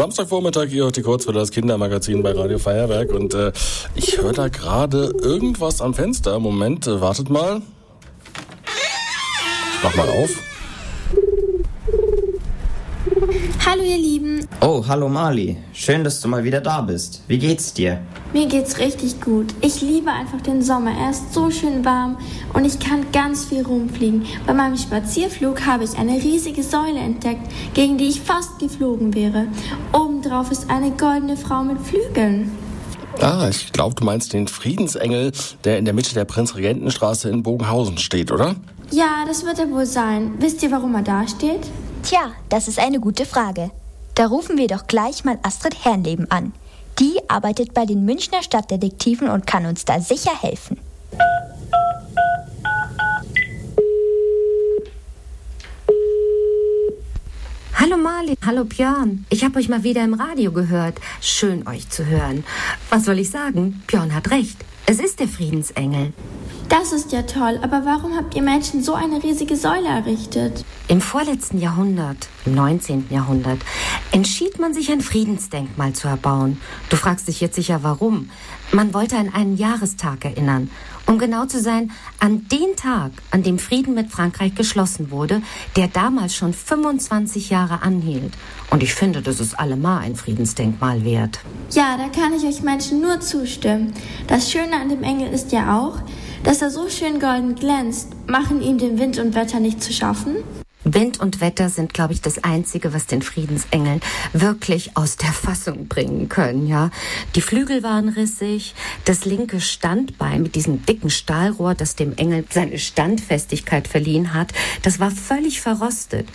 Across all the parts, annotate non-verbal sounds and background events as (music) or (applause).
Samstagvormittag hier auf die Kurzwelle, das Kindermagazin bei Radio Feuerwerk. Und äh, ich höre da gerade irgendwas am Fenster. Moment, äh, wartet mal. Ich mach mal auf. Hallo ihr Lieben. Oh, hallo Mali. Schön, dass du mal wieder da bist. Wie geht's dir? Mir geht's richtig gut. Ich liebe einfach den Sommer. Er ist so schön warm und ich kann ganz viel rumfliegen. Bei meinem Spazierflug habe ich eine riesige Säule entdeckt, gegen die ich fast geflogen wäre. Obendrauf ist eine goldene Frau mit Flügeln. Ah, ich glaube, du meinst den Friedensengel, der in der Mitte der Prinzregentenstraße in Bogenhausen steht, oder? Ja, das wird er wohl sein. Wisst ihr, warum er da steht? Tja, das ist eine gute Frage. Da rufen wir doch gleich mal Astrid Herrnleben an. Die arbeitet bei den Münchner Stadtdetektiven und kann uns da sicher helfen. Hallo Marlin, hallo Björn. Ich habe euch mal wieder im Radio gehört. Schön euch zu hören. Was soll ich sagen? Björn hat recht. Es ist der Friedensengel. Das ist ja toll, aber warum habt ihr Menschen so eine riesige Säule errichtet? Im vorletzten Jahrhundert, im 19. Jahrhundert, entschied man sich ein Friedensdenkmal zu erbauen. Du fragst dich jetzt sicher warum. Man wollte an einen Jahrestag erinnern. Um genau zu sein, an den Tag, an dem Frieden mit Frankreich geschlossen wurde, der damals schon 25 Jahre anhielt. Und ich finde, das ist allemal ein Friedensdenkmal wert. Ja, da kann ich euch Menschen nur zustimmen. Das Schöne an dem Engel ist ja auch, dass er so schön golden glänzt, machen ihm dem Wind und Wetter nicht zu schaffen? Wind und Wetter sind, glaube ich, das Einzige, was den Friedensengel wirklich aus der Fassung bringen können, ja. Die Flügel waren rissig, das linke Standbein mit diesem dicken Stahlrohr, das dem Engel seine Standfestigkeit verliehen hat, das war völlig verrostet.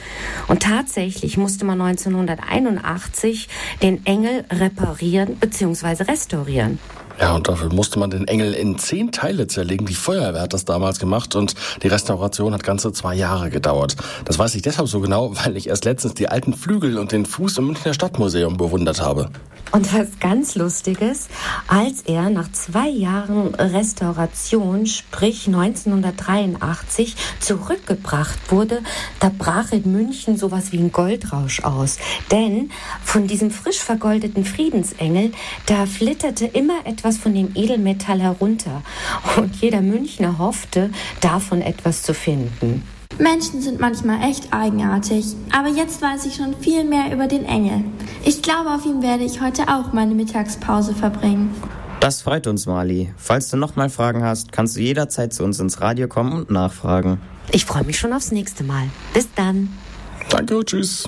Und tatsächlich musste man 1981 den Engel reparieren bzw. restaurieren. Ja, und dafür musste man den Engel in zehn Teile zerlegen. Die Feuerwehr hat das damals gemacht und die Restauration hat ganze zwei Jahre gedauert. Das weiß ich deshalb so genau, (laughs) weil ich erst letztens die alten Flügel und den Fuß im Münchner Stadtmuseum bewundert habe. Und was ganz Lustiges, als er nach zwei Jahren Restauration, sprich 1983, zurückgebracht wurde, da brach in München sowas wie ein Goldrausch aus. Denn von diesem frisch vergoldeten Friedensengel, da flitterte immer etwas von dem Edelmetall herunter. Und jeder Münchner hoffte, davon etwas zu finden. Menschen sind manchmal echt eigenartig, aber jetzt weiß ich schon viel mehr über den Engel. Ich glaube, auf ihn werde ich heute auch meine Mittagspause verbringen. Das freut uns, Mali. Falls du nochmal Fragen hast, kannst du jederzeit zu uns ins Radio kommen und nachfragen. Ich freue mich schon aufs nächste Mal. Bis dann. Danke, tschüss.